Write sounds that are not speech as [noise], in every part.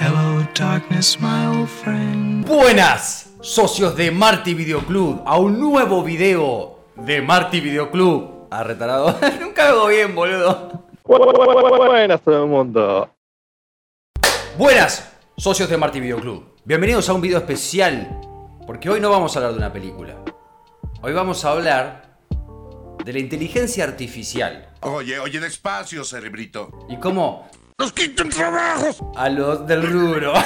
Hello, darkness, my old friend. Buenas, socios de Marty Video Club, a un nuevo video de Marty Video Club. Ah, retarado. [laughs] Nunca hago bien, boludo. Buenas todo el mundo. Buenas, socios de Marty Video Club. Bienvenidos a un video especial, porque hoy no vamos a hablar de una película. Hoy vamos a hablar de la inteligencia artificial Oye, oye, despacio, cerebrito. y cómo ¡Nos quitan trabajos! a los del rubro. [laughs]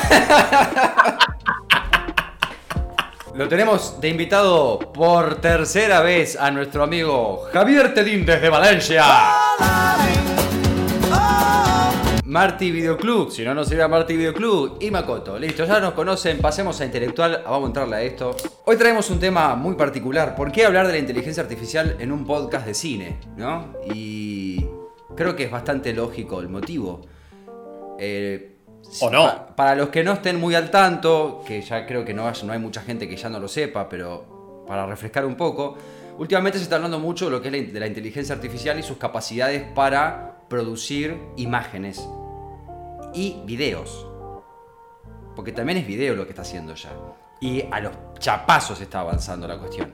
Lo tenemos de invitado por tercera vez a nuestro amigo Javier Tedín desde Valencia. Marty Videoclub, si no, no sería Marty Videoclub y Makoto. Listo, ya nos conocen, pasemos a intelectual, vamos a entrarle a esto. Hoy traemos un tema muy particular. ¿Por qué hablar de la inteligencia artificial en un podcast de cine? ¿No? Y creo que es bastante lógico el motivo. Eh, ¿O no? pa- para los que no estén muy al tanto, que ya creo que no, hay- no hay mucha gente que ya no lo sepa, pero para refrescar un poco, últimamente se está hablando mucho de lo que es la, de la inteligencia artificial y sus capacidades para producir imágenes y videos. Porque también es video lo que está haciendo ya. Y a los chapazos está avanzando la cuestión.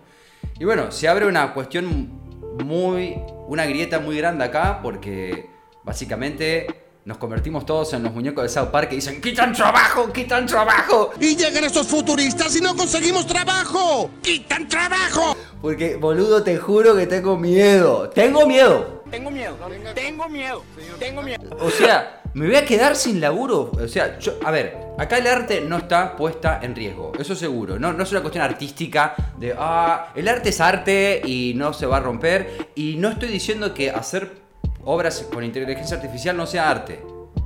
Y bueno, se abre una cuestión muy. una grieta muy grande acá porque básicamente nos convertimos todos en los muñecos de South Park que dicen: ¡Quitan trabajo! ¡Quitan trabajo! Y llegan estos futuristas y no conseguimos trabajo. ¡Quitan trabajo! Porque, boludo, te juro que tengo miedo. ¡Tengo miedo! Tengo miedo, tengo miedo, tengo miedo. O sea, me voy a quedar sin laburo. O sea, yo, a ver, acá el arte no está puesta en riesgo, eso seguro. No, no es una cuestión artística de, ah, el arte es arte y no se va a romper. Y no estoy diciendo que hacer obras con inteligencia artificial no sea arte.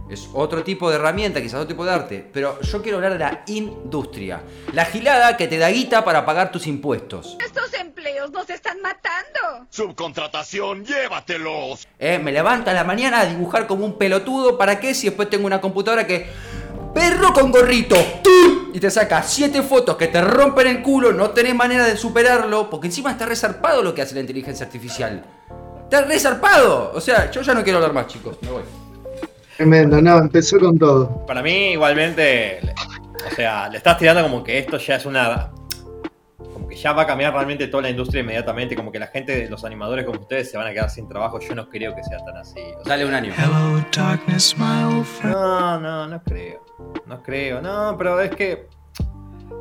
Es otro tipo de herramienta, quizás otro tipo de arte. Pero yo quiero hablar de la industria. La gilada que te da guita para pagar tus impuestos. Estos empleos nos están matando. Subcontratación, llévatelos. Eh, me levanta a la mañana a dibujar como un pelotudo. ¿Para qué? Si después tengo una computadora que. Perro con gorrito. ¡Tum! Y te saca siete fotos que te rompen el culo. No tenés manera de superarlo. Porque encima está resarpado lo que hace la inteligencia artificial. Está resarpado. O sea, yo ya no quiero hablar más, chicos. Me voy. Tremendo, no, empezó con todo. Para mí, igualmente, le- o sea, le estás tirando como que esto ya es una. Como que ya va a cambiar realmente toda la industria inmediatamente. Como que la gente, los animadores como ustedes, se van a quedar sin trabajo. Yo no creo que sea tan así. o sea, Dale un año. Hello, darkness, my old friend. No, no, no creo. No creo. No, pero es que.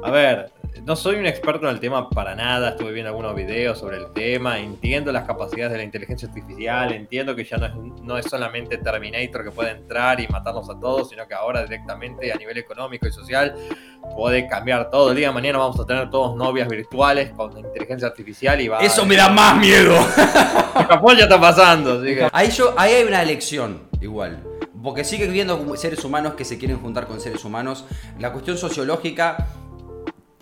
A ver, no soy un experto en el tema para nada. Estuve viendo algunos videos sobre el tema. Entiendo las capacidades de la inteligencia artificial. Entiendo que ya no es, no es solamente Terminator que puede entrar y matarnos a todos, sino que ahora directamente a nivel económico y social puede cambiar todo. El día de mañana vamos a tener todos novias virtuales con inteligencia artificial y va. Eso me da más miedo. [laughs] Capaz ya está pasando. Así que. Ahí, yo, ahí hay una elección, igual. Porque sigue viendo seres humanos que se quieren juntar con seres humanos. La cuestión sociológica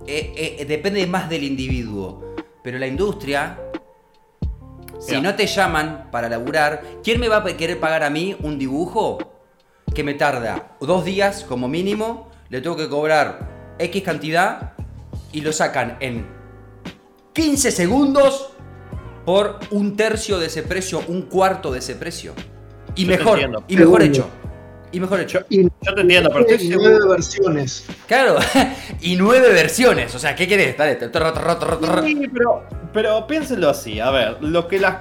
eh, eh, depende más del individuo. Pero la industria, si no te llaman para laburar, ¿quién me va a querer pagar a mí un dibujo que me tarda dos días como mínimo? Le tengo que cobrar X cantidad y lo sacan en 15 segundos por un tercio de ese precio, un cuarto de ese precio. Y Yo mejor, y mejor hecho. Y mejor hecho. Y Yo te entiendo, pero estoy y seguro. nueve versiones. Claro, [laughs] y nueve versiones. O sea, ¿qué querés? Dale. Sí, pero, pero piénsenlo así, a ver, lo que las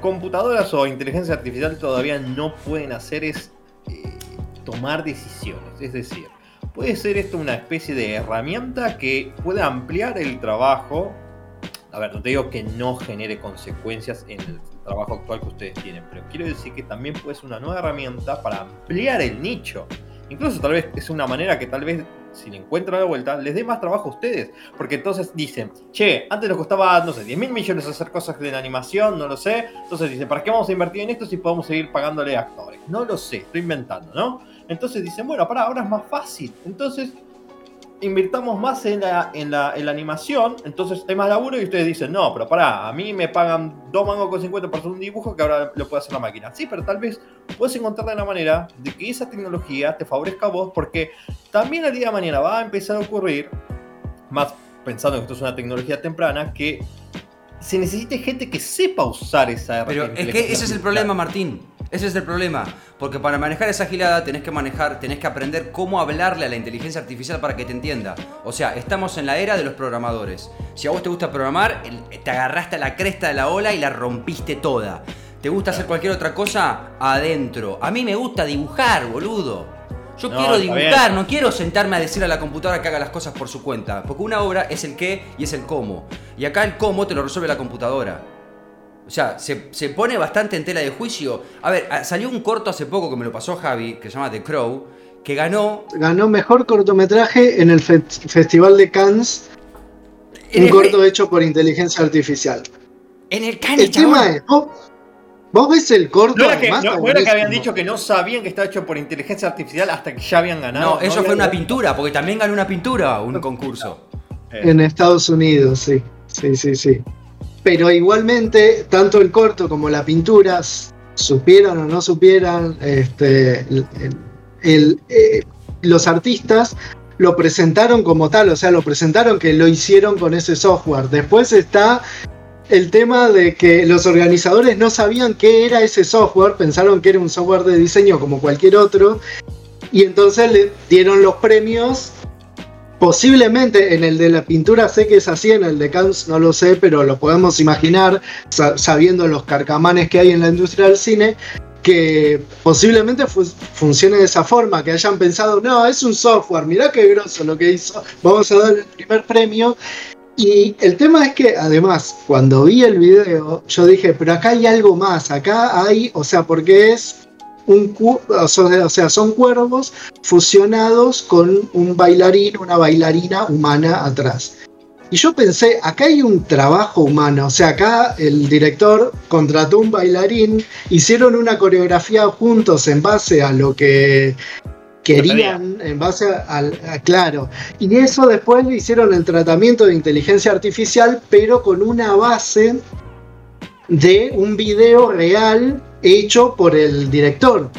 computadoras o inteligencia artificial todavía no pueden hacer es eh, tomar decisiones, es decir, puede ser esto una especie de herramienta que pueda ampliar el trabajo, a ver, no te digo que no genere consecuencias en el trabajo actual que ustedes tienen, pero quiero decir que también puede ser una nueva herramienta para ampliar el nicho. Incluso tal vez es una manera que tal vez si le encuentran la vuelta, les dé más trabajo a ustedes. Porque entonces dicen, che, antes nos costaba, no sé, 10 mil millones hacer cosas de animación, no lo sé. Entonces dicen, ¿para qué vamos a invertir en esto si podemos seguir pagándole a actores? No lo sé, estoy inventando, ¿no? Entonces dicen, bueno, para, ahora es más fácil. Entonces invirtamos más en la, en la, en la animación, entonces hay más laburo y ustedes dicen, no, pero pará, a mí me pagan 2 mangos con 50 por hacer un dibujo que ahora lo puede hacer la máquina. Sí, pero tal vez puedes encontrar la manera de que esa tecnología te favorezca a vos, porque también el día de mañana va a empezar a ocurrir, más pensando que esto es una tecnología temprana, que se necesite gente que sepa usar esa Pero herramienta es que ese es el problema, Martín. Ese es el problema. Porque para manejar esa gilada tenés que manejar, tenés que aprender cómo hablarle a la inteligencia artificial para que te entienda. O sea, estamos en la era de los programadores. Si a vos te gusta programar, te agarraste a la cresta de la ola y la rompiste toda. ¿Te gusta hacer cualquier otra cosa? Adentro. A mí me gusta dibujar, boludo. Yo No, quiero dibujar, no quiero sentarme a decirle a la computadora que haga las cosas por su cuenta. Porque una obra es el qué y es el cómo. Y acá el cómo te lo resuelve la computadora. O sea, se, se pone bastante en tela de juicio. A ver, salió un corto hace poco que me lo pasó Javi, que se llama The Crow, que ganó. Ganó mejor cortometraje en el fe- Festival de Cannes, un corto hecho por inteligencia artificial. en el Cannes, El tema es, ¿vos, vos ves el corto? ¿No era, que, además, no- no era que habían dicho que no sabían que estaba hecho por inteligencia artificial hasta que ya habían ganado? No, eso fue una pintura, porque también ganó una pintura, un [laughs] concurso. En Estados Unidos, sí. Sí, sí, sí. Pero igualmente, tanto el corto como la pintura, supieran o no supieran, este, eh, los artistas lo presentaron como tal, o sea, lo presentaron que lo hicieron con ese software. Después está el tema de que los organizadores no sabían qué era ese software, pensaron que era un software de diseño como cualquier otro, y entonces le dieron los premios Posiblemente en el de la pintura sé que es así, en el de Cannes no lo sé, pero lo podemos imaginar sa- sabiendo los carcamanes que hay en la industria del cine, que posiblemente fu- funcione de esa forma, que hayan pensado, no, es un software, mirá qué grosso lo que hizo, vamos a dar el primer premio. Y el tema es que además, cuando vi el video, yo dije, pero acá hay algo más, acá hay, o sea, porque es un, o sea, o sea, son cuervos fusionados con un bailarín, una bailarina humana atrás. Y yo pensé, acá hay un trabajo humano, o sea, acá el director contrató un bailarín, hicieron una coreografía juntos en base a lo que querían, en base al, a- claro. Y eso después le hicieron el tratamiento de inteligencia artificial, pero con una base de un video real hecho por el director.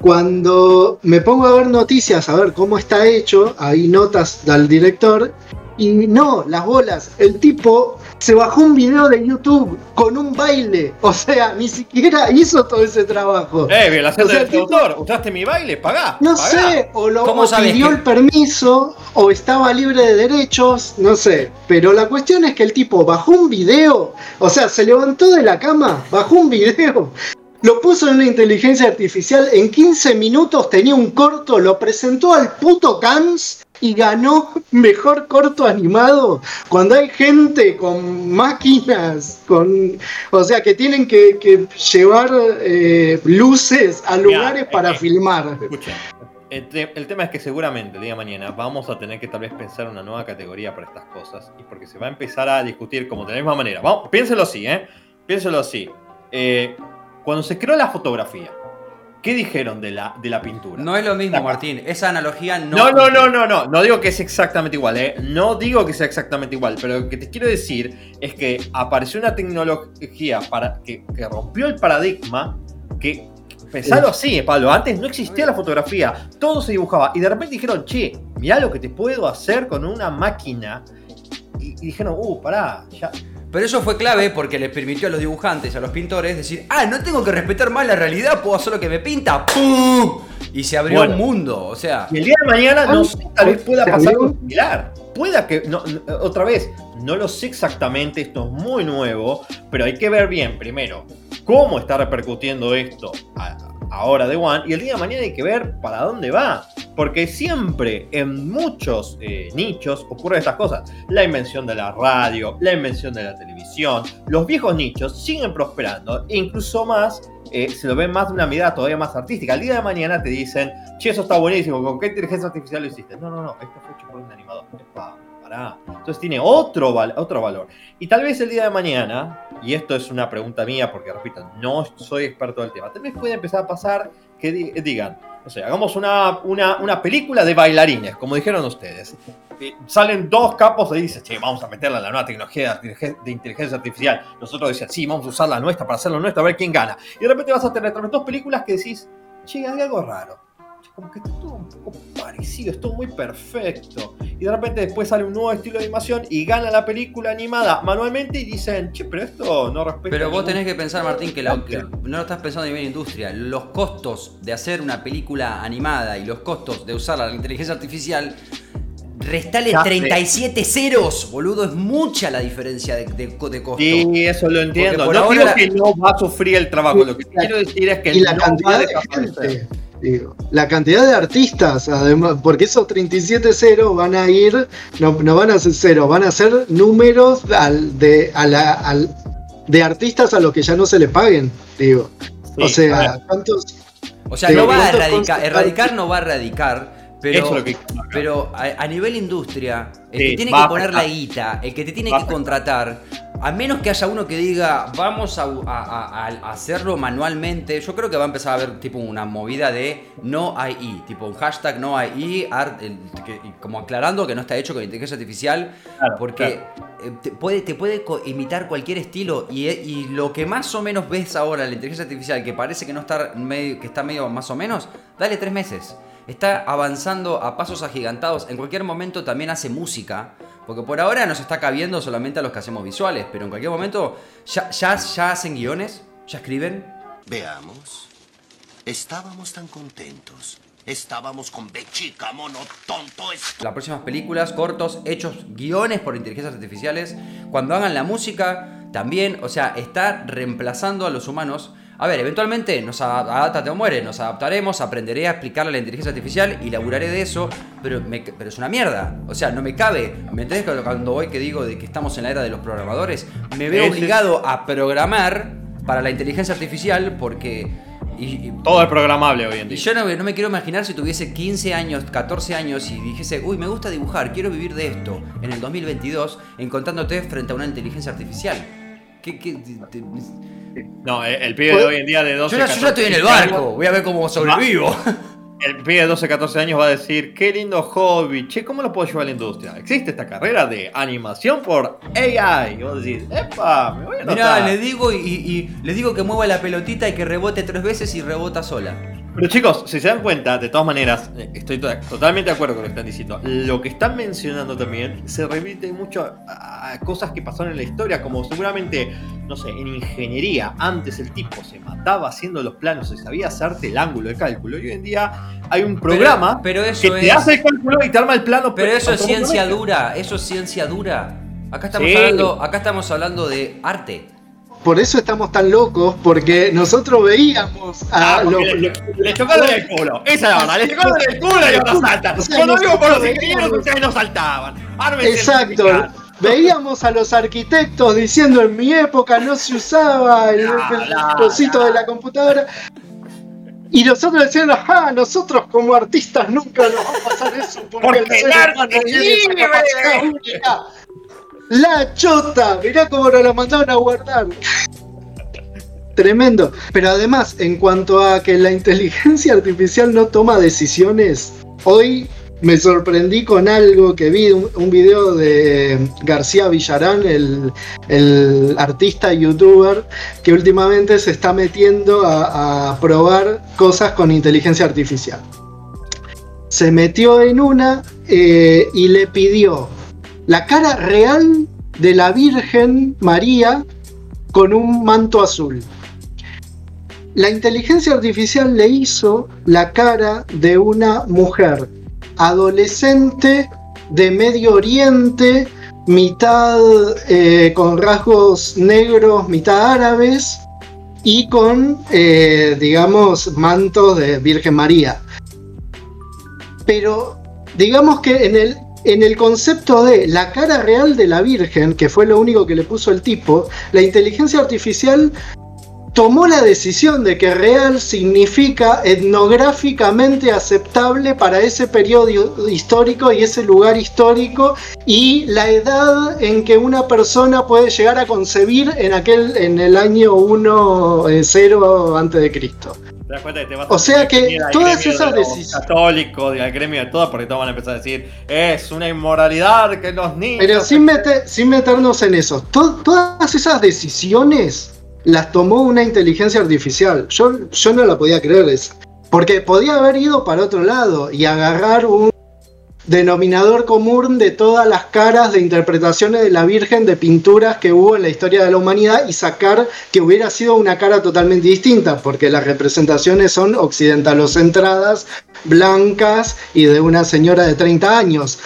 Cuando me pongo a ver noticias, a ver cómo está hecho, hay notas del director, y no, las bolas, el tipo se bajó un video de YouTube con un baile, [laughs] o sea, ni siquiera hizo todo ese trabajo. Eh, violación O sea, de el tipo- autor. ¿Usaste mi baile? Pagá. No pagá. sé, o, lo, ¿Cómo o pidió que- el permiso, o estaba libre de derechos, no sé. Pero la cuestión es que el tipo bajó un video, o sea, se levantó de la cama, bajó un video, lo puso en una inteligencia artificial, en 15 minutos tenía un corto, lo presentó al puto Cannes y ganó mejor corto animado. Cuando hay gente con máquinas, con, o sea, que tienen que, que llevar eh, luces a lugares para eh, filmar. El, te- el tema es que seguramente el día de mañana vamos a tener que tal vez pensar una nueva categoría para estas cosas. Y porque se va a empezar a discutir como de la misma manera. Vamos, piénselo así, ¿eh? Piénselo así. Eh, cuando se creó la fotografía, ¿qué dijeron de la, de la pintura? No es lo mismo, Martín. Esa analogía no. No, no, no, no, no. No digo que es exactamente igual, ¿eh? No digo que sea exactamente igual, pero lo que te quiero decir es que apareció una tecnología para que, que rompió el paradigma que. Pensalo así, eh, Pablo. Antes no existía la fotografía, todo se dibujaba. Y de repente dijeron, che, mirá lo que te puedo hacer con una máquina. Y, y dijeron, uh, pará, ya. Pero eso fue clave porque les permitió a los dibujantes, a los pintores, decir, ah, no tengo que respetar más la realidad, puedo hacer lo que me pinta. ¡Pum! Y se abrió Bueno. un mundo. O sea, Y el día de mañana, no sé, tal vez pueda ¿Se pasar algo similar. Pueda que, no, no, otra vez, no lo sé exactamente, esto es muy nuevo, pero hay que ver bien, primero, cómo está repercutiendo esto a- ahora de One, y el día de mañana hay que ver para dónde va. Porque siempre en muchos eh, nichos ocurren estas cosas. La invención de la radio, la invención de la televisión, los viejos nichos siguen prosperando, e incluso más eh, se lo ven más de una mirada todavía más artística. El día de mañana te dicen, che, eso está buenísimo, ¿con qué inteligencia artificial lo hiciste? No, no, no, esto fue hecho por un animador. Entonces tiene otro, otro valor. Y tal vez el día de mañana, y esto es una pregunta mía, porque repito, no soy experto del tema, tal vez puede empezar a pasar que di- digan, no sé, hagamos una, una, una película de bailarines, como dijeron ustedes. Eh, salen dos capos y dicen, che, vamos a meterla la nueva tecnología de inteligencia artificial. Nosotros decían, sí, vamos a usar la nuestra para hacerlo nuestra, a ver quién gana. Y de repente vas a tener dos películas que decís, che, hay algo raro. Como que está todo un poco parecido, es todo muy perfecto. Y de repente después sale un nuevo estilo de animación y gana la película animada manualmente y dicen, che, pero esto no respeta. Pero vos tenés que pensar, Martín, que, la- que Claro. no lo estás pensando a nivel industria. Los costos de hacer una película animada y los costos de usar la inteligencia artificial, restale Ya sé. 37 ceros, boludo. Es mucha la diferencia de, de, de costo. Sí, eso lo entiendo. por No ahora digo la- que no va a sufrir el trabajo. Lo que quiero decir es que y la no va cantidad a de gente, digo, la cantidad de artistas, además, porque esos 37 ceros van a ir, no, no van a ser cero, van a ser números al, de, a la- al- de artistas a los que ya no se les paguen, digo. Sí, o sea, ¿cuántos? O sea, no va a ¿cuántos erradicar, erradicar no va a erradicar, pero, Eso es lo que- pero a, a nivel industria, el Sí, que tiene que poner la guita, el que te tiene que contratar, a menos que haya uno que diga, vamos a, a- a- a hacerlo manualmente, yo creo que va a empezar a haber tipo una movida de no AI, tipo un hashtag no AI, art- el- que- y como aclarando que no está hecho con inteligencia artificial, Claro, porque eh, te puede, te puede co- imitar cualquier estilo y, eh, y lo que más o menos ves ahora la inteligencia artificial, que parece que no está medio, que está medio más o menos, dale tres meses. Está avanzando a pasos agigantados. En cualquier momento también hace música. Porque por ahora nos está cabiendo solamente a los que hacemos visuales. Pero en cualquier momento ya, ya, ya hacen guiones, ya escriben. Veamos. Estábamos tan contentos. Estábamos con Bechica, mono tonto. Las próximas películas, cortos, hechos, guiones por inteligencias artificiales. Cuando hagan la música, también, o sea, está reemplazando a los humanos. A ver, eventualmente nos adapta o muere, nos adaptaremos, aprenderé a explicarle a la inteligencia artificial y laburaré de eso, pero, me- pero es una mierda. O sea, no me cabe. ¿Me entendés cuando- voy que digo de que estamos en la era de los programadores? Me veo Ese- obligado a programar para la inteligencia artificial porque... y- y- Todo es programable hoy en y día. yo no, no me quiero imaginar si tuviese 15 años, 14 años y dijese, uy, me gusta dibujar, quiero vivir de esto en el 2022, encontrándote frente a una inteligencia artificial. ¿Qué, qué- te- te- No, el, el pibe de hoy en día de 12 Yo, ya, yo ya estoy en el 14 años- barco, voy a ver cómo sobrevivo. [laughs] El pibe de 12, 14 años va a decir, qué lindo hobby, che, ¿cómo lo puedo llevar a la industria? Existe esta carrera de animación por AI. Y vos decís, epa, me voy a Mirá, le digo y, y- le digo que mueva la pelotita y que rebote tres veces y rebota sola. Pero chicos, si se dan cuenta, de todas maneras, eh, estoy to- totalmente de acuerdo con lo que están diciendo. Lo que están mencionando también se remite mucho a, a cosas que pasaron en la historia, como seguramente, no sé, en ingeniería, antes el tipo se mataba haciendo los planos y sabía hacerte el ángulo de cálculo. Y hoy en día hay un programa pero eso que te es- hace el cálculo y te arma el plano. Pero eso es ciencia dura, eso es ciencia dura. Acá estamos, Sí. hablando, acá estamos hablando de arte. Por eso estamos tan locos, porque nosotros veíamos a Ah, los. porque le, le- le chocaron en el culo. Esa es la verdad. Le chocaron el culo y ahora saltan. O sea, Cuando digo por los ingenieros, ustedes no saltaban. Ármense Exacto. Veíamos a los arquitectos diciendo en mi época no se usaba el, el bla, cosito de la computadora. Y nosotros decíamos, ah, nosotros como artistas nunca nos va a pasar eso porque, Porque el ser humano es La chota, mirá cómo nos la mandaron a guardar. Tremendo. Pero además, en cuanto a que la inteligencia artificial no toma decisiones, hoy me sorprendí con algo que vi, un, video de García Villarán, el, el artista youtuber, que últimamente se está metiendo a, a probar cosas con inteligencia artificial. Se metió en una eh, y le pidió la cara real de la Virgen María con un manto azul. La inteligencia artificial le hizo la cara de una mujer adolescente de Medio Oriente, mitad eh, con rasgos negros, mitad árabes y con, eh, digamos, mantos de Virgen María. Pero digamos que en el, en el concepto de la cara real de la Virgen, que fue lo único que le puso el tipo, la inteligencia artificial tomó la decisión de que real significa etnográficamente aceptable para ese periodo histórico y ese lugar histórico y la edad en que una persona puede llegar a concebir en aquel en el año 1 0 antes de Cristo. Te das cuenta que te vas O a sea que todas esas de decisiones- católicos, al gremio de todo, porque todos van a empezar a decir, es una inmoralidad que los niños. Pero sin, meter- sin meternos en eso, to- todas esas decisiones las tomó una inteligencia artificial. Yo, yo no la podía creer. Es, Porque podía haber ido para otro lado y agarrar un denominador común de todas las caras de interpretaciones de la Virgen de pinturas que hubo en la historia de la humanidad y sacar que hubiera sido una cara totalmente distinta, porque las representaciones son occidentalocentradas, blancas y de una señora de 30 años.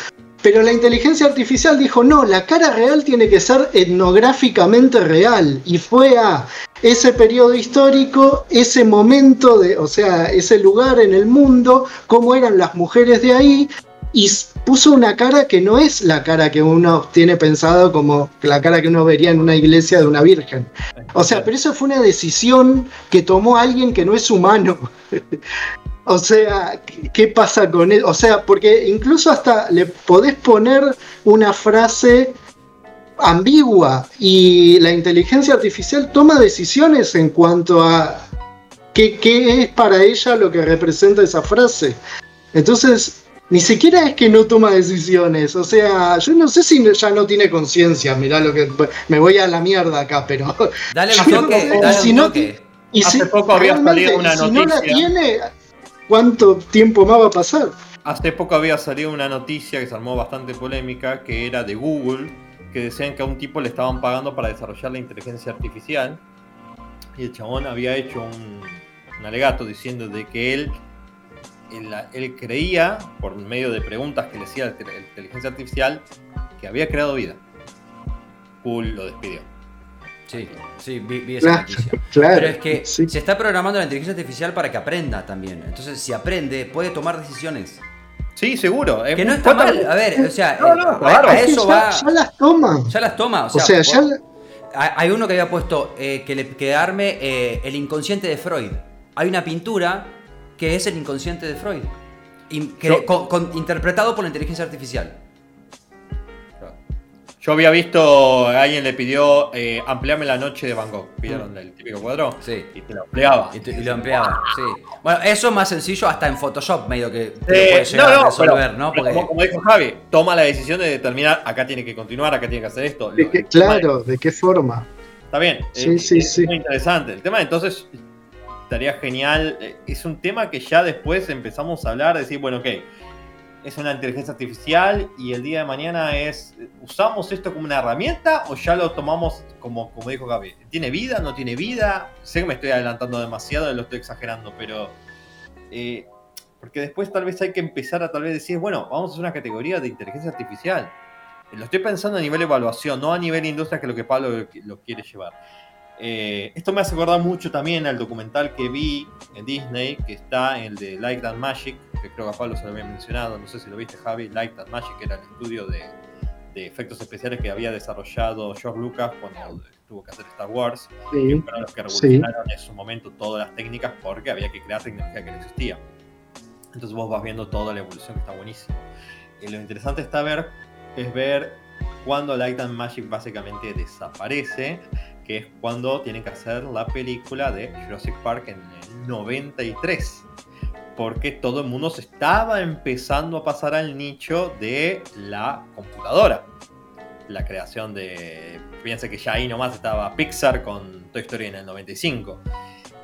Pero la inteligencia artificial dijo, no, la cara real tiene que ser etnográficamente real. Y fue a ese periodo histórico, ese momento, de, o sea, ese lugar en el mundo, cómo eran las mujeres de ahí, y puso una cara que no es la cara que uno tiene pensado como la cara que uno vería en una iglesia de una virgen. O sea, pero eso fue una decisión que tomó alguien que no es humano. [laughs] O sea, ¿qué pasa con él? O sea, porque incluso hasta le podés poner una frase ambigua y la inteligencia artificial toma decisiones en cuanto a qué, qué es para ella lo que representa esa frase. Entonces, ni siquiera es que no toma decisiones. O sea, yo no sé si ya no tiene conciencia. Mirá lo que. Me voy a la mierda acá, pero. [laughs] Dale un [laughs] toque, sé, dale si un no toque. Y Hace si, poco había salido una y si no la noticia. tiene, ¿cuánto tiempo más va a pasar? Hace poco había salido una noticia que se armó bastante polémica, que era de Google, que decían que a un tipo le estaban pagando para desarrollar la inteligencia artificial. Y el chabón había hecho un, un alegato diciendo de que él, él, él creía, por medio de preguntas que le hacía la inteligencia artificial, que había creado vida. Google lo despidió. Sí, sí, vi, vi esa Claro, noticia. [laughs] claro, Pero es que sí. se está programando la inteligencia artificial para que aprenda también. Entonces, si aprende, puede tomar decisiones. Sí, seguro. Que no está mal. A ver, o sea, No, no, eh, claro. a, eso ya, va. ya las toma. Ya las toma. O O sea, ya vos- la- Hay hay uno que había puesto eh, que le que arme eh, el inconsciente de Freud. Hay una pintura que es el inconsciente de Freud. In- que- Yo- con- con- interpretado por la inteligencia artificial. Yo había visto, alguien le pidió eh, ampliame la noche de Van Gogh. Pidieron el típico cuadro. Sí. Y te lo ampliaba. Y, te- y lo ampliaba, sí. Bueno, eso es más sencillo hasta en Photoshop, medio que te Eh, puedes llegar a resolver, pero- ¿no? Porque como, como dijo Javi, toma la decisión de determinar acá tiene que continuar, acá tiene que hacer esto. de Lo- que- el tema claro, ¿de qué forma? es- Está bien. Sí, eh, sí, es sí. muy interesante. El tema, entonces, estaría genial. eh, Es un tema que ya después empezamos a hablar, decir, bueno, ok, es una inteligencia artificial y el día de mañana es, ¿usamos esto como una herramienta o ya lo tomamos como, como dijo Gaby? ¿Tiene vida? ¿No tiene vida? Sé que me estoy adelantando demasiado lo estoy exagerando, pero... eh, porque después tal vez hay que empezar a tal vez decir, bueno, vamos a hacer una categoría de inteligencia artificial. Lo estoy pensando a nivel evaluación, no a nivel industria, que es lo que Pablo lo, lo quiere llevar. Eh, esto me hace acordar mucho también al documental que vi en Disney, que está el de Light and Magic, que creo que a Pablo se lo había mencionado, no sé si lo viste Javi, Light and Magic era el estudio de, de efectos especiales que había desarrollado George Lucas cuando tuvo que hacer Star Wars, que Sí, fueron los que Sí. revolucionaron en su momento todas las técnicas porque había que crear tecnología que no existía. Entonces vos vas viendo toda la evolución que está buenísimo. Y lo interesante está ver, es ver cuando Light and Magic básicamente desaparece, que es cuando tienen que hacer la película de Jurassic Park en el 93. Porque todo el mundo se estaba empezando a pasar al nicho de la computadora. La creación de. Fíjense que ya ahí nomás estaba Pixar con Toy Story en el 95.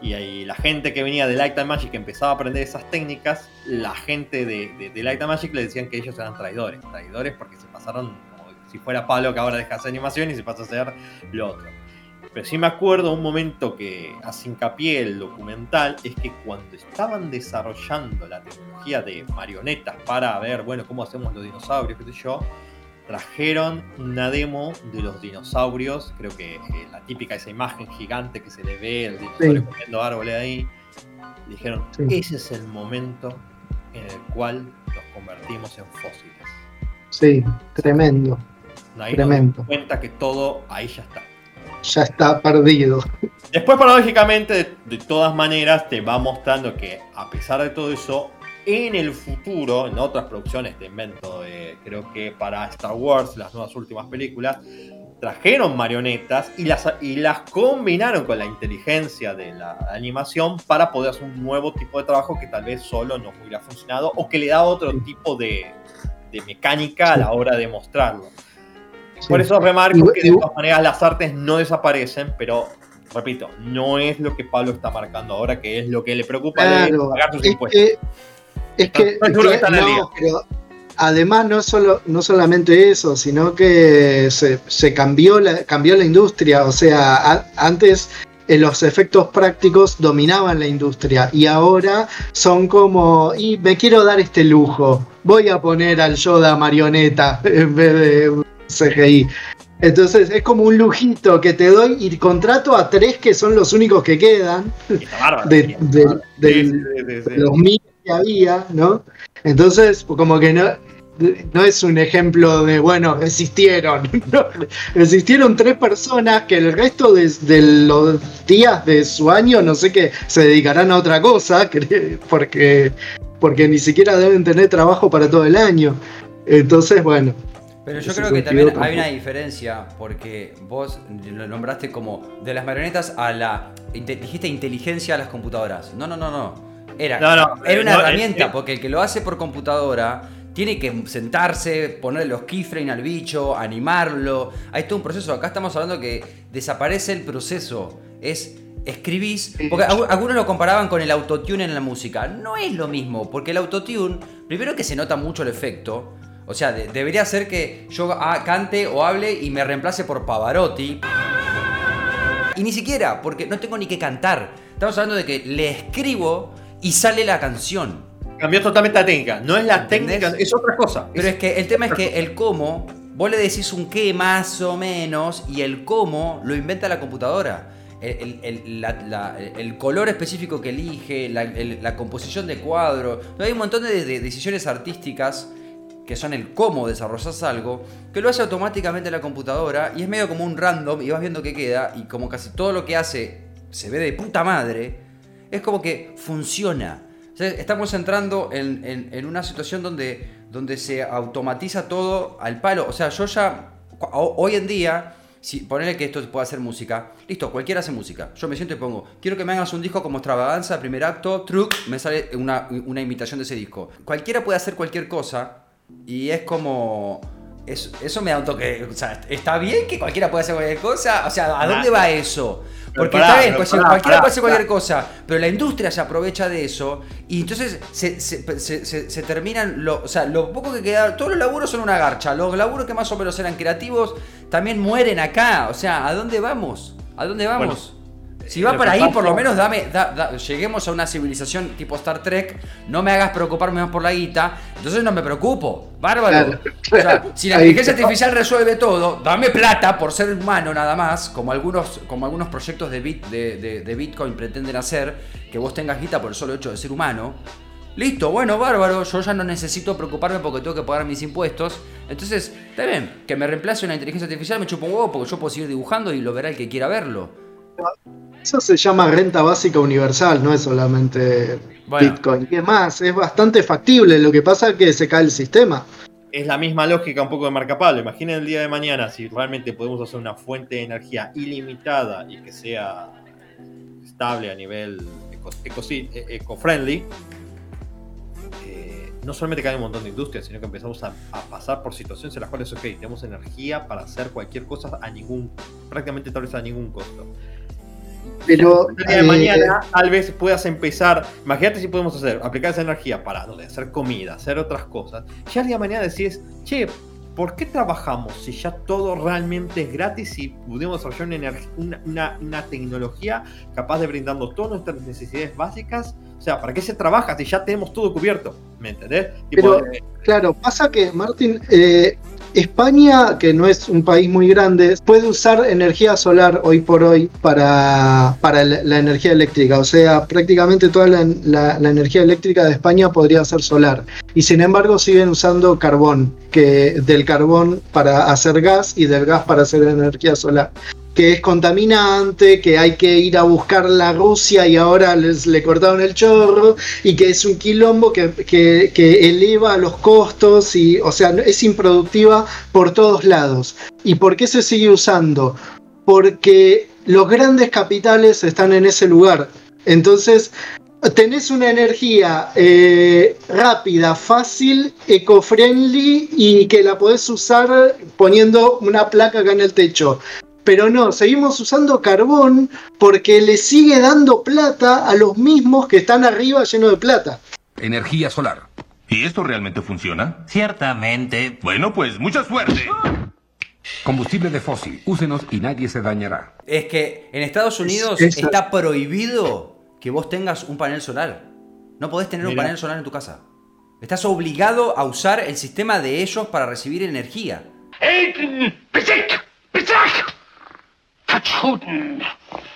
Y ahí la gente que venía de Light and Magic empezaba a aprender esas técnicas. La gente de, de- de Light and Magic le decían que ellos eran traidores. Traidores porque se pasaron como si fuera Palo que ahora deja de hacer animación y se pasa a hacer lo otro. Pero sí me acuerdo un momento que hace hincapié el documental, es que cuando estaban desarrollando la tecnología de marionetas para ver, bueno, cómo hacemos los dinosaurios, qué sé yo, trajeron una demo de los dinosaurios, creo que eh, la típica esa imagen gigante que se le ve, el dinosaurio Sí. comiendo árboles ahí, y dijeron, Sí. ese es el momento en el cual nos convertimos en fósiles. sí, tremendo. Ahí nos Tremendo. dimos cuenta que todo ahí ya está. Ya está perdido. Después, paradójicamente, de, de todas maneras, te va mostrando que a pesar de todo eso, en el futuro, en otras producciones, te invento, eh, creo que para Star Wars, las nuevas últimas películas, trajeron marionetas y las, y las combinaron con la inteligencia de la animación para poder hacer un nuevo tipo de trabajo que tal vez solo no hubiera funcionado o que le da otro tipo de, de mecánica a la hora de mostrarlo. Por eso remarco Y- que de todas maneras las artes no desaparecen, pero repito, no es lo que Pablo está marcando ahora, que es lo que le preocupa Claro, pagar sus es impuestos. que, es que, No, que no, pero además no solo no solamente eso, sino que se, se cambió la cambió la industria, o sea, a- antes eh, los efectos prácticos dominaban la industria y ahora son como y me quiero dar este lujo, voy a poner al Yoda marioneta en vez de CGI. Entonces es como un lujito que te doy y contrato a tres que son los únicos que quedan bárbaro, de- de- bárbaro. del- Sí, sí, sí, sí. de los miles que había, ¿no? Entonces, como que no, no es un ejemplo de, bueno, existieron. [laughs] ¿no? Existieron tres personas que el resto de, de los días de su año, no sé qué, se dedicarán a otra cosa, [laughs] porque, porque ni siquiera deben tener trabajo para todo el año. Entonces, bueno. Pero yo creo que también hay una diferencia, porque vos lo nombraste como de las marionetas a la. dijiste inteligencia a las computadoras. No, no, no, no. Era, No, no, era una no, herramienta, eh, eh. porque el que lo hace por computadora tiene que sentarse, ponerle los keyframes al bicho, animarlo. Hay todo un proceso. Acá estamos hablando que desaparece el proceso. Es. Escribís, porque algu- algunos lo comparaban con el autotune en la música. No es lo mismo, porque el autotune, primero que se nota mucho el efecto, o sea, de- debería ser que yo ah, cante o hable y me reemplace por Pavarotti. Y ni siquiera, porque no tengo ni que cantar. Estamos hablando de que le escribo y sale la canción. Cambió totalmente la técnica. No es la ¿Entendés? técnica, es otra cosa. Pero es que el tema es que el cómo, vos le decís un qué más o menos y el cómo lo inventa la computadora. El, el- el- la- la- el color específico que elige, la, el- la composición de cuadro. Hay un montón de, de decisiones artísticas que son el cómo desarrollas algo, que lo hace automáticamente la computadora y es medio como un random y vas viendo qué queda y como casi todo lo que hace se ve de puta madre, es como que funciona. O sea, estamos entrando en, en- una situación donde, donde se automatiza todo al palo. O sea, yo ya, hoy en día, si ponerle que esto pueda hacer música, listo, cualquiera hace música. Yo me siento y pongo, quiero que me hagas un disco como extravaganza, primer acto, truc, me sale una, una imitación de ese disco. Cualquiera puede hacer cualquier cosa y es como... es- eso me da un toque. O sea, ¿está bien que cualquiera pueda hacer cualquier cosa? O sea, ¿a dónde va eso? Porque pará, está bien, pues, pará, cualquiera pará, puede hacer cualquier cosa, pero la industria se aprovecha de eso y entonces se, se- se- se- se terminan, lo, o sea, lo poco que queda, todos los laburos son una garcha, los laburos que más o menos eran creativos también mueren acá, o sea, ¿a dónde vamos? ¿A dónde vamos? Si va que ahí, pasa- por lo menos dame, da- da- lleguemos a una civilización tipo Star Trek, no me hagas preocuparme más por la guita, entonces no me preocupo, bárbaro. Claro, O sea, [laughs] si la inteligencia artificial resuelve todo, dame plata por ser humano nada más, como algunos, como algunos proyectos de, bit, de, de- de Bitcoin pretenden hacer, que vos tengas guita por el solo hecho de ser humano. Listo, bueno, bárbaro, yo ya no necesito preocuparme porque tengo que pagar mis impuestos. Entonces, está bien, que me reemplace una inteligencia artificial me chupo un huevo porque yo puedo seguir dibujando y lo verá el que quiera verlo. Eso se llama renta básica universal, no es solamente Bueno. Bitcoin. ¿Qué más? Es bastante factible. Lo que pasa es que se cae el sistema. Es la misma lógica un poco de marca Pablo. Imaginen el día de mañana si realmente podemos hacer una fuente de energía ilimitada y que sea estable a nivel eco- e- eco-friendly. eh, no solamente cae un montón de industrias, sino que empezamos a, a pasar por situaciones en las cuales, ok, tenemos energía para hacer cualquier cosa a ningún, prácticamente tal vez a ningún costo. Pero El día de eh, mañana tal vez puedas empezar, imagínate si podemos hacer, aplicar esa energía para no hacer comida, hacer otras cosas. Ya el día de mañana decís, che, ¿por qué trabajamos si ya todo realmente es gratis y pudimos desarrollar una, una, una- una tecnología capaz de brindarnos todas nuestras necesidades básicas? O sea, ¿para qué se trabaja si ya tenemos todo cubierto? ¿Me entendés? Tipo, Pero- eh, Claro, pasa que, Martín, eh, España, que no es un país muy grande, puede usar energía solar hoy por hoy para, para la, energía eléctrica. O sea, prácticamente toda la, la- la energía eléctrica de España podría ser solar. Y sin embargo siguen usando carbón, que del carbón para hacer gas y del gas para hacer energía solar. Que es contaminante, que hay que ir a buscar la Rusia y ahora les, le cortaron el chorro y que es un quilombo que, que- eleva los costos y, o sea, es improductiva por todos lados. ¿Y por qué se sigue usando? Porque los grandes capitales están en ese lugar. Entonces, tenés una energía eh, rápida, fácil, eco-friendly y que la podés usar poniendo una placa acá en el techo. Pero no, seguimos usando carbón porque le sigue dando plata a los mismos que están arriba llenos de plata. Energía solar. ¿Y esto realmente funciona? Ciertamente. Bueno, pues mucha suerte. [gasps] Combustible de fósil. Úsenos y nadie se dañará. Es que en Estados Unidos Es- está prohibido que vos tengas un panel solar. No podés tener un panel solar en tu casa. Estás obligado a usar el sistema de ellos para recibir energía.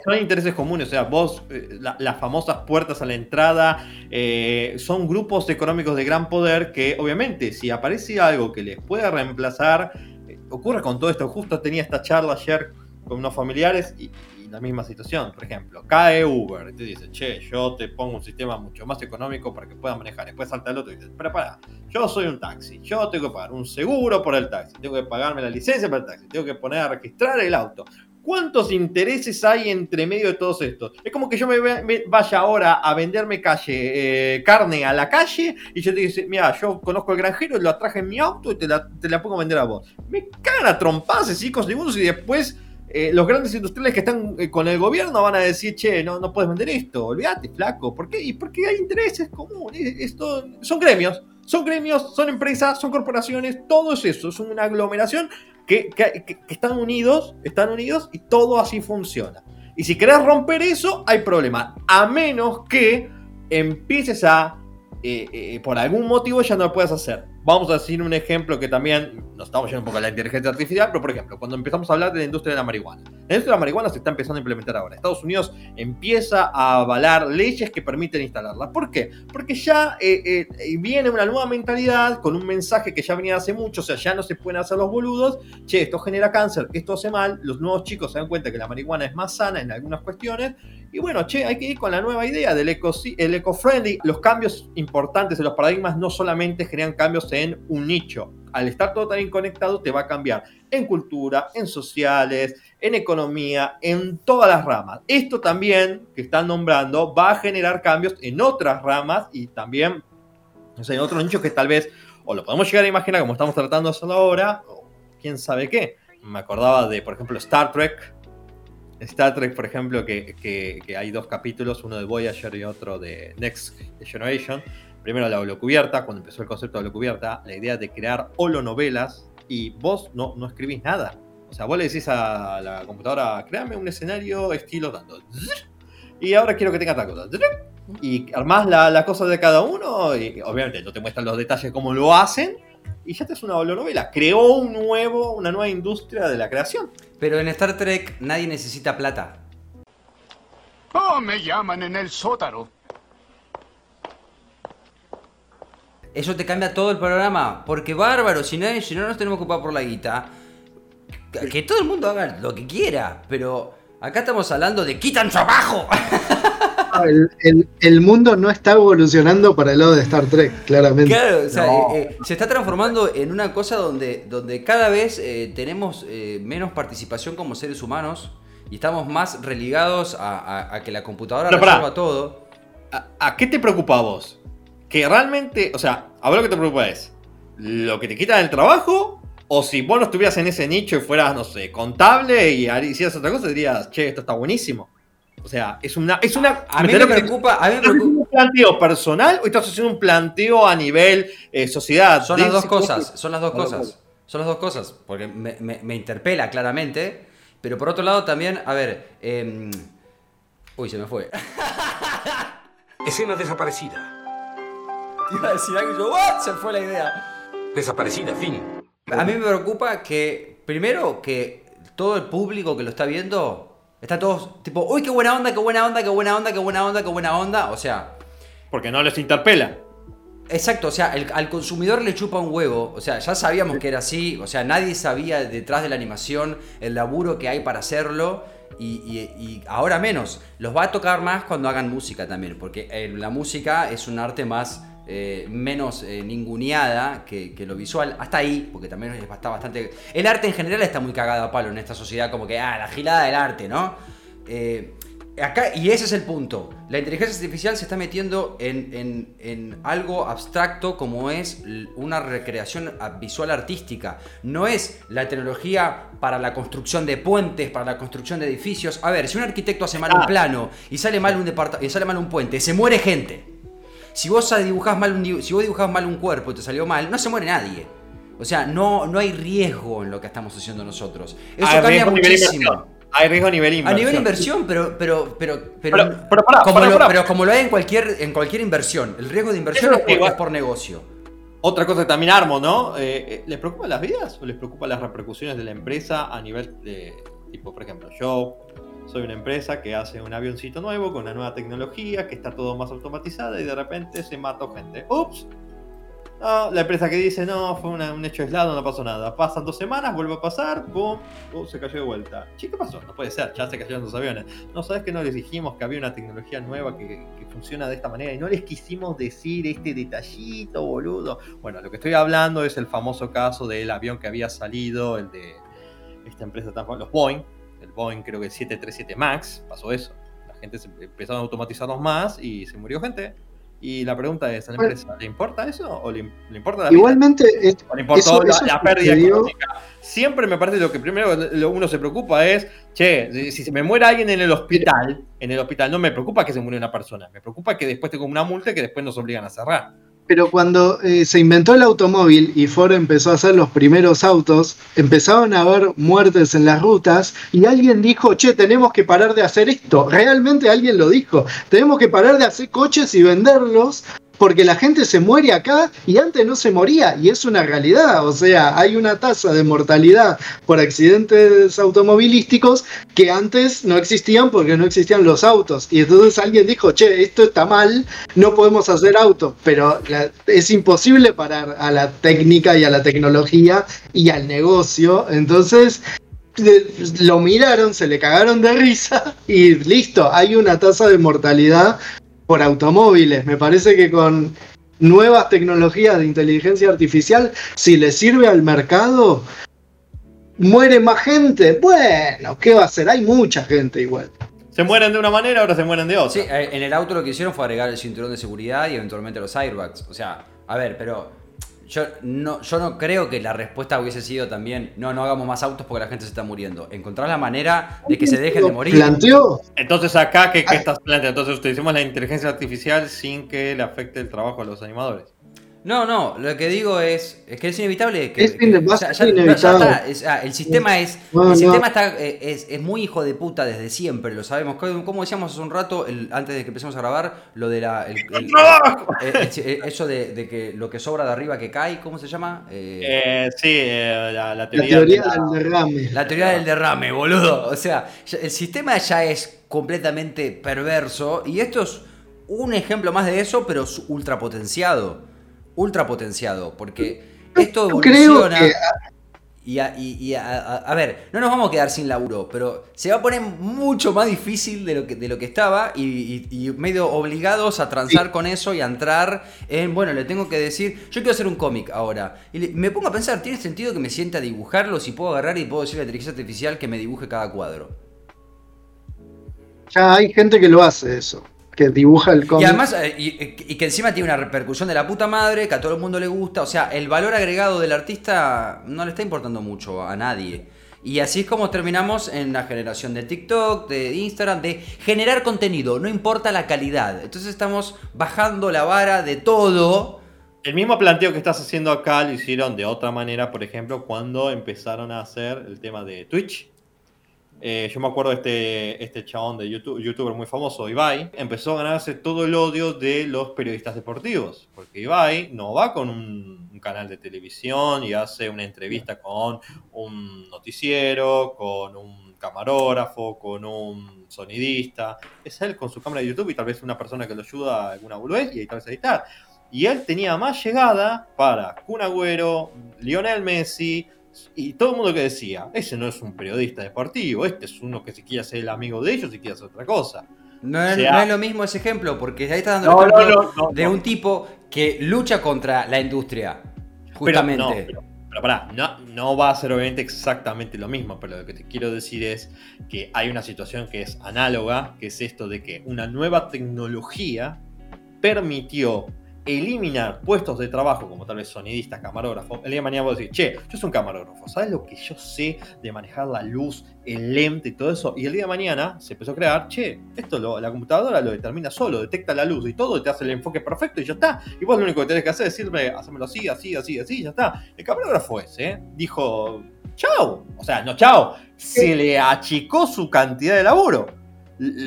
Son intereses comunes, o sea, vos, eh, la- las famosas puertas a la entrada, eh, son grupos económicos de gran poder que obviamente si aparece algo que les pueda reemplazar, eh, ocurre con todo esto. Justo tenía esta charla ayer con unos familiares y, la misma situación. Por ejemplo, cae Uber y te dice, che, yo te pongo un sistema mucho más económico para que puedas manejar. Después salta el otro y dice, pero para, yo soy un taxi, yo tengo que pagar un seguro por el taxi, tengo que pagarme la licencia para el taxi, tengo que poner a registrar el auto. ¿Cuántos intereses hay entre medio de todos estos? Es como que yo me, vaya ahora a venderme calle, eh, carne a la calle y yo te dice, mira, yo conozco al granjero, lo traje en mi auto y te la, te la pongo a vender a vos. Me cagan a en 5 segundos y después eh, los grandes industriales que están eh, con el gobierno van a decir, che, no, no puedes vender esto, olvídate, flaco. ¿Por qué? Y porque hay intereses comunes. Esto, son gremios, son gremios, son empresas, son corporaciones, todo es eso, es una aglomeración que, están unidos, están unidos y todo así funciona. Y si querés romper eso, hay problema. A menos que empieces a, eh, eh, por algún motivo ya no lo puedas hacer. Vamos a decir un ejemplo que también nos estamos yendo un poco a la inteligencia artificial, pero por ejemplo, cuando empezamos a hablar de la industria de la marihuana. La industria de la marihuana se está empezando a implementar ahora. Estados Unidos empieza a avalar leyes que permiten instalarla. ¿Por qué? Porque ya eh, eh, viene una nueva mentalidad con un mensaje que ya venía hace mucho, o sea, ya no se pueden hacer los boludos. Che, esto genera cáncer, esto hace mal. Los nuevos chicos se dan cuenta que la marihuana es más sana en algunas cuestiones. Y bueno, che, hay que ir con la nueva idea del eco, el eco-friendly. Los cambios importantes de los paradigmas no solamente generan cambios en un nicho. Al estar todo tan conectado, te va a cambiar en cultura, en sociales, en economía, en todas las ramas. Esto también que están nombrando va a generar cambios en otras ramas y también o sea, en otros nichos que tal vez o lo podemos llegar a imaginar como estamos tratando de hacerlo ahora, o quién sabe qué. Me acordaba de, por ejemplo, Star Trek. Star Trek, por ejemplo, que, que- hay dos capítulos, uno de Voyager y otro de Next Generation. Primero la holocubierta, cuando empezó el concepto de holocubierta, la idea de crear holonovelas y vos no, no escribís nada. O sea, vos le decís a la computadora, créame un escenario estilo tanto. Y ahora quiero que tenga tal cosa. Y armás la, la cosa de cada uno, y obviamente no te muestran los detalles cómo lo hacen, y ya te es una holonovela. Creó un nuevo, una nueva industria de la creación. Pero en Star Trek nadie necesita plata. Oh, me llaman en el sótano. Eso te cambia todo el programa. Porque bárbaro, si no, si no nos tenemos que ocupar por la guita. Que, que todo el mundo haga lo que quiera. Pero acá estamos hablando de quitan trabajo. [laughs] El, el- el mundo no está evolucionando para el lado de Star Trek, claramente. Claro, o sea, No. eh, eh, se está transformando en una cosa donde, donde cada vez eh, tenemos eh, menos participación como seres humanos y estamos más relegados a, a- a que la computadora Pero pará. resuelva todo. ¿A, a qué te preocupa a vos? Que realmente, o sea, a vos lo que te preocupa es lo que te quitan el trabajo, o si vos no estuvieras en ese nicho y fueras, no sé, contable y hicieras otra cosa, dirías, che, esto está buenísimo. O sea, es una. Es una A mí ¿entendés me lo que- preocupa, a mí me ¿Estás haciendo preocupa. un planteo personal o estás haciendo un planteo a nivel eh, sociedad? Son las dos cosas, son las dos cosas. Son las dos cosas, porque me, me- me interpela claramente, pero por otro lado también, a ver, em, uy, se me fue. [laughs] Escena desaparecida. Iba a decir algo y yo, ¿what? Se fue la idea. Desaparecida, fin. A mí me preocupa que, primero, que todo el público que lo está viendo está todos tipo, uy, qué buena onda, qué buena onda, qué buena onda, qué buena onda, qué buena onda. O sea, Porque no les interpela. exacto, o sea, el- al consumidor le chupa un huevo. O sea, ya sabíamos que era así. O sea, nadie sabía detrás de la animación el laburo que hay para hacerlo. Y, y- y ahora menos. Los va a tocar más cuando hagan música también. Porque eh, la música es un arte más. Eh, menos eh, ninguneada que, que lo visual. Hasta ahí, porque también es- está bastante. El arte en general está muy cagado a palo en esta sociedad, como que, ah, la gilada del arte, ¿no? Eh, Acá, y ese es el punto. La inteligencia artificial se está metiendo en, en- en algo abstracto como es una recreación a- visual artística. No es la tecnología para la construcción de puentes, para la construcción de edificios. A ver, si un arquitecto hace mal un Ah. plano y sale mal un y sale mal un puente, se muere gente. Si vos dibujás mal un, si vos dibujás mal un cuerpo y te salió mal, no se muere nadie. O sea, no, no hay riesgo en lo que estamos haciendo nosotros. Eso Hay cambia riesgo a nivel muchísimo. inversión. Hay riesgo a nivel A inversión. nivel inversión, pero, pero, pero, pero, Pero- pero pará, como pará, lo, pero como lo hay en cualquier, en cualquier inversión, el riesgo de inversión es por, es por negocio. Otra cosa que también armo, ¿no? Eh, eh, ¿Les preocupan las vidas o les preocupan las repercusiones de la empresa a nivel de, tipo, por ejemplo, yo soy una empresa que hace un avioncito nuevo con una nueva tecnología, que está todo más automatizada y de repente se mató gente. Ups. No, la empresa que dice, no, fue un hecho aislado, no pasó nada. Pasan dos semanas, vuelve a pasar, pum, uh, se cayó de vuelta. ¿qué pasó? No puede ser, ya se cayeron los aviones. No, ¿sabes que no les dijimos que había una tecnología nueva que, que funciona de esta manera? Y no les quisimos decir este detallito, boludo. Bueno, lo que estoy hablando es el famoso caso del avión que había salido, el de esta empresa tan famosa, los Boeing, el Boeing creo que el 737 MAX, pasó eso. La gente se empezaron a automatizarlos más y se murió gente. Y la pregunta es, ¿a la Bueno. empresa le importa eso o le, le importa la? Igualmente, es- ¿O le importó eso- la, eso la pérdida económica? Siempre me parece lo que primero lo uno se preocupa es, che, si se me muere alguien en el hospital, en el hospital no me preocupa que se murió una persona, me preocupa que después tengo una multa que después nos obligan a cerrar. Pero cuando eh, se inventó el automóvil y Ford empezó a hacer los primeros autos, empezaron a haber muertes en las rutas y alguien dijo, che, tenemos que parar de hacer esto. Realmente alguien lo dijo. Tenemos que parar de hacer coches y venderlos porque la gente se muere acá y antes no se moría y es una realidad. O sea, hay una tasa de mortalidad por accidentes automovilísticos que antes no existían porque no existían los autos. Y entonces alguien dijo, che, esto está mal, no podemos hacer autos, pero la- es imposible parar a la técnica y a la tecnología y al negocio. Entonces lo miraron, se le cagaron de risa [laughs] y listo, hay una tasa de mortalidad por automóviles. Me parece que con nuevas tecnologías de inteligencia artificial, si le sirve al mercado, muere más gente. Bueno, ¿qué va a hacer? Hay mucha gente igual. Se mueren de una manera, ahora se mueren de otra. Sí, eh, en el auto lo que hicieron fue agregar el cinturón de seguridad y eventualmente los airbags. O sea, a ver, pero yo no, yo no creo que la respuesta hubiese sido también, no, no hagamos más autos porque la gente se está muriendo. Encontrar la manera de que se dejen de morir. Planteó, Entonces acá, ¿qué, qué estás planteando? Entonces utilizamos la inteligencia artificial sin que le afecte el trabajo a los animadores. No, no, lo que digo es, es que es inevitable que... Es ah, el sistema es... No, el no. sistema está, eh, es, es muy hijo de puta desde siempre, lo sabemos. Como decíamos hace un rato, el- antes de que empecemos a grabar, lo de la... el- el- eh, eh, eso de, de que lo que sobra de arriba que cae, ¿cómo se llama? Eh, Eh, sí, eh, la, la la teoría, teoría de la- del derrame. La teoría del derrame, boludo. O sea, el sistema ya es completamente perverso y esto es un ejemplo más de eso, pero es ultra potenciado. Ultra potenciado, porque esto creo evoluciona. que Y, a, y- y a- a- a ver, no nos vamos a quedar sin laburo, pero se va a poner mucho más difícil de lo que, de lo que estaba y, medio obligados a transar con eso y a entrar en, bueno, le tengo que decir, yo quiero hacer un cómic ahora. Y le- me pongo a pensar, ¿tiene sentido que me sienta a dibujarlo si puedo agarrar y puedo decirle a la inteligencia artificial que me dibuje cada cuadro? ya hay gente que lo hace eso, que dibuja el Y cómic. además, eh, y, y que encima tiene una repercusión de la puta madre, que a todo el mundo le gusta. O sea, el valor agregado del artista no le está importando mucho a nadie. Y así es como terminamos en la generación de TikTok, de Instagram, de generar contenido, no importa la calidad. Entonces estamos bajando la vara de todo. El mismo planteo que estás haciendo acá lo hicieron de otra manera, por ejemplo, cuando empezaron a hacer el tema de Twitch. Eh, yo me acuerdo de este, este chabón de YouTube, youtuber muy famoso, Ibai, empezó a ganarse todo el odio de los periodistas deportivos, porque Ibai no va con un, canal de televisión y hace una entrevista con un noticiero, con un camarógrafo, con un sonidista, es él con su cámara de YouTube y tal vez una persona que lo ayuda a alguna boludez y tal vez editar. Y él tenía más llegada para Kun Agüero, Lionel Messi y todo el mundo que decía, ese no es un periodista deportivo, este es uno que se quiere hacer el amigo de ellos y quiere hacer otra cosa. No es, O sea- no es lo mismo ese ejemplo, porque ahí está dando No, el ejemplo no, de un tipo que lucha contra la industria. Justamente. pero, Pero pará, no, no va a ser obviamente exactamente lo mismo, pero lo que te quiero decir es que hay una situación que es análoga, que es esto de que una nueva tecnología permitió eliminar puestos de trabajo, como tal vez sonidista, camarógrafo. El día de mañana vos decís, che, yo soy un camarógrafo, ¿sabes lo que yo sé de manejar la luz, el lente y todo eso? Y el día de mañana se empezó a crear, che, esto la computadora lo determina solo, detecta la luz y todo, y te hace el enfoque perfecto y ya está. Y vos lo único que tenés que hacer es decirme, hacémelo así, así, así, así, ya está. El camarógrafo ese ¿eh? dijo, chao. O sea, no chao, se le achicó su cantidad de laburo.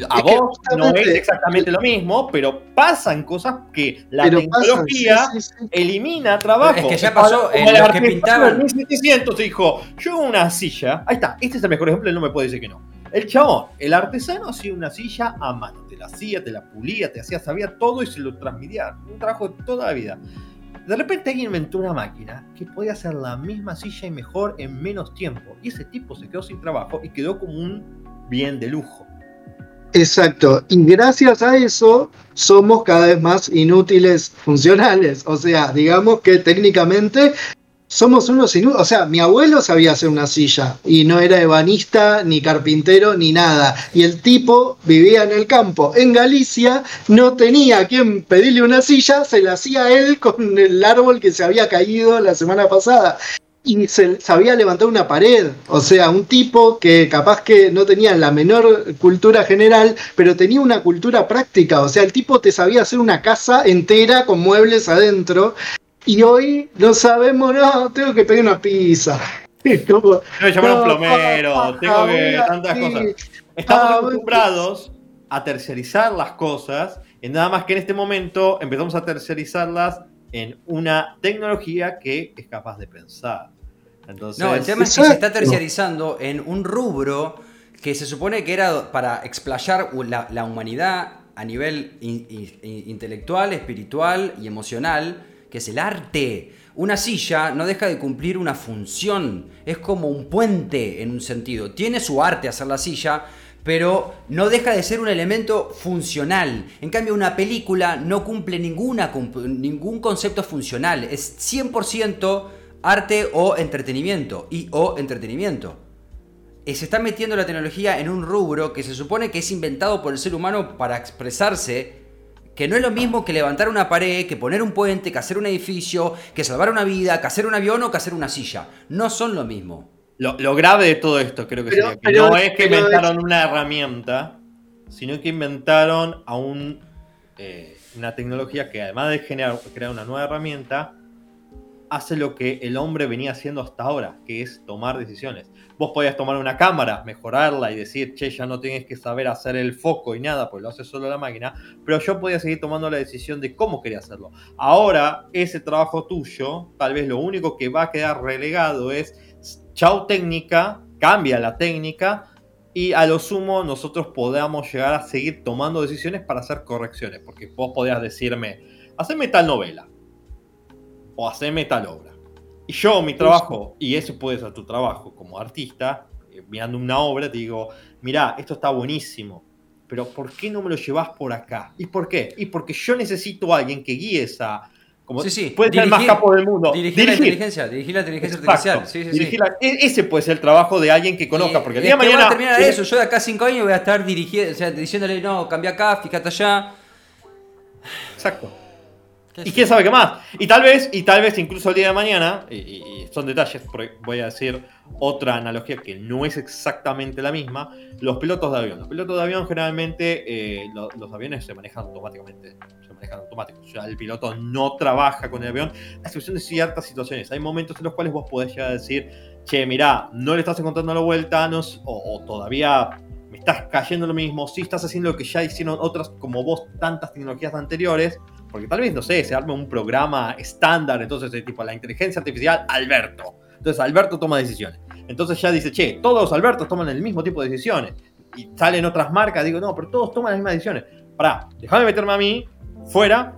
A Es vos no es exactamente lo mismo, pero pasan cosas que la tecnología pasan, sí, sí, sí. elimina trabajo. Es que ya pasó, Como en el los que artesano pintaban. del 1700 dijo, yo una silla, ahí está, este es el mejor ejemplo, él no me puede decir que no. El chabón, el artesano hacía una silla a mano, te la hacía, te la pulía, te hacía, sabía todo y se lo transmitía. Un trabajo de toda la vida. De repente alguien inventó una máquina que podía hacer la misma silla y mejor en menos tiempo. Y ese tipo se quedó sin trabajo y quedó como un bien de lujo. Exacto. Y gracias a eso somos cada vez más inútiles funcionales. O sea, digamos que técnicamente somos unos inútiles. O sea, mi abuelo sabía hacer una silla y no era ebanista, ni carpintero, ni nada. Y el tipo vivía en el campo. En Galicia no tenía a quien pedirle una silla, se la hacía él con el árbol que se había caído la semana pasada y se sabía levantar una pared. O sea, un tipo que capaz que no tenía la menor cultura general, pero tenía una cultura práctica. O sea, el tipo te sabía hacer una casa entera con muebles adentro. Y hoy no sabemos, no, tengo que pedir una pizza. [laughs] Como, Tengo que llamar a un plomero, tengo que. mira, tantas cosas. Estamos Ah, acostumbrados a tercerizar las cosas, y nada más que en este momento empezamos a tercerizarlas en una tecnología que es capaz de pensar. Entonces, No, el tema es que se está terciarizando en un rubro que se supone que era para explayar la, la humanidad a nivel in- in- intelectual, espiritual y emocional, que es el arte. Una silla no deja de cumplir una función, es como un puente en un sentido. Tiene su arte hacer la silla, pero no deja de ser un elemento funcional. En cambio, una película no cumple ninguna, ningún concepto funcional. Es 100% arte o entretenimiento. Y o entretenimiento. Eh, Se está metiendo la tecnología en un rubro que se supone que es inventado por el ser humano para expresarse. Que no es lo mismo que levantar una pared, que poner un puente, que hacer un edificio, que salvar una vida, que hacer un avión o que hacer una silla. No son lo mismo. lo, lo grave de todo esto creo que Pero- sería que pero- no es que inventaron una herramienta, sino que inventaron a un, eh, una tecnología que además de generar, crear una nueva herramienta, hace lo que el hombre venía haciendo hasta ahora, que es tomar decisiones. Vos podías tomar una cámara, mejorarla y decir, che, ya no tienes que saber hacer el foco y nada, pues lo hace solo la máquina, pero yo podía seguir tomando la decisión de cómo quería hacerlo. Ahora, ese trabajo tuyo, tal vez lo único que va a quedar relegado es, chau técnica, cambia la técnica, y a lo sumo nosotros podamos llegar a seguir tomando decisiones para hacer correcciones, porque vos podías decirme, haceme tal novela, o haceme tal obra. Y yo, mi trabajo, y eso puede ser tu trabajo como artista, eh, mirando una obra, te digo, mirá, esto está buenísimo, pero ¿por qué no me lo llevas por acá? ¿Y por qué? Y porque yo necesito a alguien que guíe esa... Como Sí, sí. Puede ser el más capo del mundo. Dirigir la inteligencia, dirigir la inteligencia Exacto. artificial. Sí, la- e- ese puede ser el trabajo de alguien que conozca, porque el día de va mañana... a terminar eso. Yo de acá a cinco años voy a estar dirigiendo, o sea, diciéndole, no, cambia acá, fíjate allá. Exacto. ¿Qué Y quién sabe qué más. Y tal vez, y tal vez incluso el día de mañana, y, y- son detalles, porque voy a decir otra analogía que no es exactamente la misma, los pilotos de avión. Los pilotos de avión generalmente, eh, lo- los aviones se manejan automáticamente. Se manejan automáticos. O sea, el piloto no trabaja con el avión, a excepción de ciertas situaciones. Hay momentos en los cuales vos podés llegar a decir, che, mirá, no le estás encontrando la vuelta, no o, o todavía me estás cayendo lo mismo, si estás haciendo lo que ya hicieron otras como vos, tantas tecnologías anteriores, porque tal vez, no sé, se arme un programa estándar, entonces es tipo la inteligencia artificial Alberto. Entonces Alberto toma decisiones. Entonces ya dice, che, todos los Albertos toman el mismo tipo de decisiones. Y salen otras marcas, digo, no, pero todos toman las mismas decisiones. Pará, déjame meterme a mí, fuera,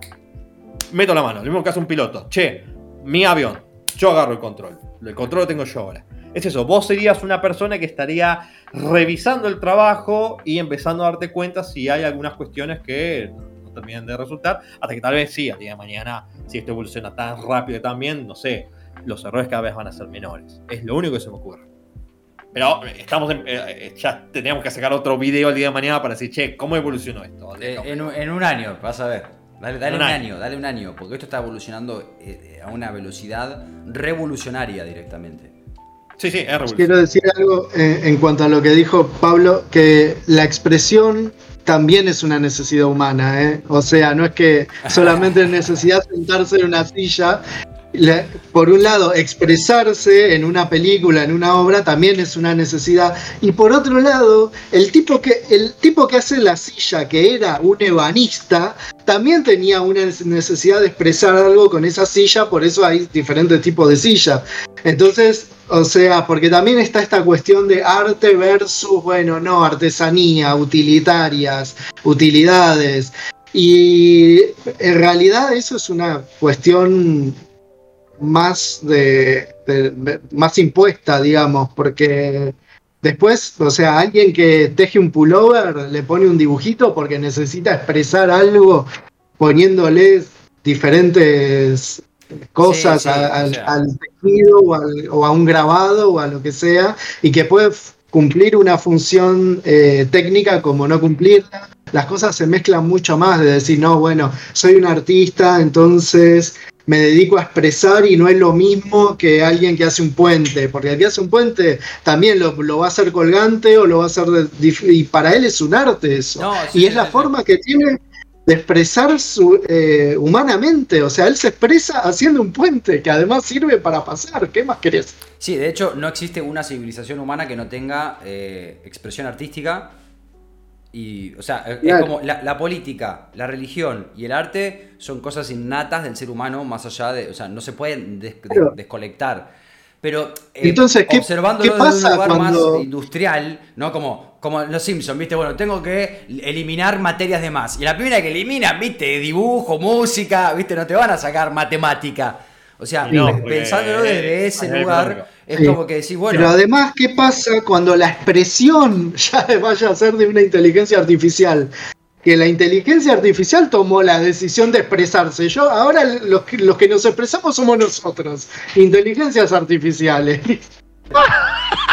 meto la mano, lo mismo que hace un piloto. Che, mi avión, yo agarro el control. El control lo tengo yo ahora. Es eso, vos serías una persona que estaría revisando el trabajo y empezando a darte cuenta si hay algunas cuestiones que terminan de resultar, hasta que tal vez sí, al día de mañana, si esto evoluciona tan rápido también, no sé, los errores cada vez van a ser menores. Es lo único que se me ocurre. Pero estamos en- eh, eh, ya tenemos que sacar otro video el día de mañana para decir, che, ¿cómo evolucionó esto? Eh, en, un- en un año, vas a ver. Dale, un un año. dale un año, porque esto está evolucionando eh, eh, a una velocidad revolucionaria directamente. Sí, sí, es revolucionario. Quiero decir algo eh, en cuanto a lo que dijo Pablo, que la expresión también es una necesidad humana, ¿eh? O sea, no es que solamente es necesidad sentarse en una silla. Por un lado, expresarse en una película, en una obra, también es una necesidad. Y por otro lado, el tipo que, el tipo que hace la silla, que era un ebanista, también tenía una necesidad de expresar algo con esa silla, por eso hay diferentes tipos de silla. Entonces, o sea, porque también está esta cuestión de arte versus, bueno, no, artesanía, utilitarias, utilidades. Y en realidad eso es una cuestión más de, de- de- más impuesta, digamos, porque después, o sea, alguien que teje un pullover le pone un dibujito porque necesita expresar algo poniéndole diferentes cosas Sí, sí, a- al, o sea. al tejido o, al- o a un grabado o a lo que sea y que puede cumplir una función eh, técnica como no cumplirla. Las cosas se mezclan mucho más de decir, no, bueno, soy un artista, entonces me dedico a expresar y no es lo mismo que alguien que hace un puente, porque el que hace un puente también lo, lo va a hacer colgante o lo va a hacer, de- y para él es un arte eso. No, sí, y es la sí, sí. forma que tiene de expresar su, eh, humanamente, o sea, él se expresa haciendo un puente que además sirve para pasar, ¿qué más querés? Sí, de hecho, no existe una civilización humana que no tenga eh, expresión artística. Y, o sea, es- es Claro. como la, la política, la religión y el arte son cosas innatas del ser humano, más allá de. O sea, no se pueden des- Claro. desconectar. Pero eh, Entonces, ¿qué- observándolo qué desde un pasa lugar cuando- más industrial, ¿no? Como, como los Simpsons, ¿viste? Bueno, tengo que eliminar materias de más. Y la primera que eliminan, ¿viste? Dibujo, música, ¿viste? No te van a sacar matemática. O sea, No, pensándolo desde ese es lugar, económico. es Sí. como que decís, bueno. Pero además, ¿qué pasa cuando la expresión [laughs] ya vaya a ser de una inteligencia artificial? Que la inteligencia artificial tomó la decisión de expresarse. Yo, ahora los que, los que nos expresamos somos nosotros, inteligencias artificiales. [laughs]